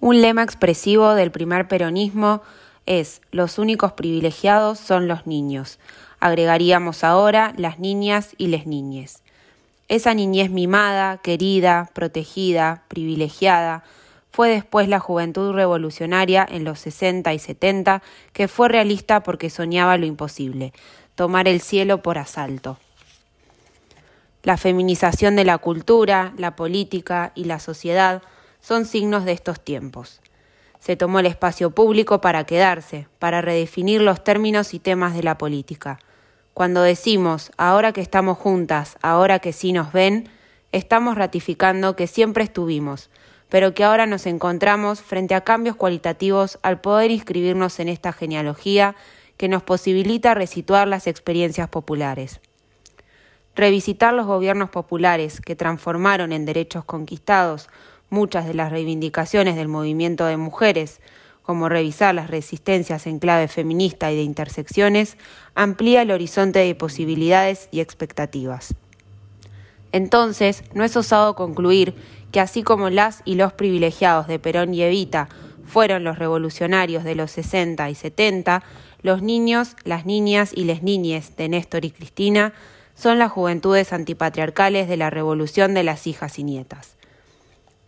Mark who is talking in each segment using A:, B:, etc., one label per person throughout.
A: Un lema expresivo del primer peronismo es los únicos privilegiados son los niños. Agregaríamos ahora las niñas y les niñes. Esa niñez mimada, querida, protegida, privilegiada, fue después la juventud revolucionaria en los 60 y 70 que fue realista porque soñaba lo imposible, tomar el cielo por asalto. La feminización de la cultura, la política y la sociedad son signos de estos tiempos. Se tomó el espacio público para quedarse, para redefinir los términos y temas de la política. Cuando decimos, ahora que estamos juntas, ahora que sí nos ven, estamos ratificando que siempre estuvimos, pero que ahora nos encontramos frente a cambios cualitativos al poder inscribirnos en esta genealogía que nos posibilita resituar las experiencias populares. Revisitar los gobiernos populares que transformaron en derechos conquistados muchas de las reivindicaciones del movimiento de mujeres, como revisar las resistencias en clave feminista y de intersecciones, amplía el horizonte de posibilidades y expectativas. Entonces, no es osado concluir que así como las y los privilegiados de Perón y Evita fueron los revolucionarios de los 60 y 70, los niños, las niñas y les niñes de Néstor y Cristina son las juventudes antipatriarcales de la revolución de las hijas y nietas.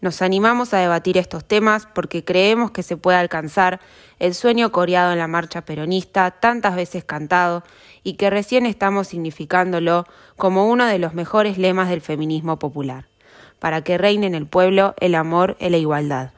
A: Nos animamos a debatir estos temas porque creemos que se puede alcanzar el sueño coreado en la marcha peronista, tantas veces cantado, y que recién estamos significándolo como uno de los mejores lemas del feminismo popular, para que reine en el pueblo el amor y la igualdad.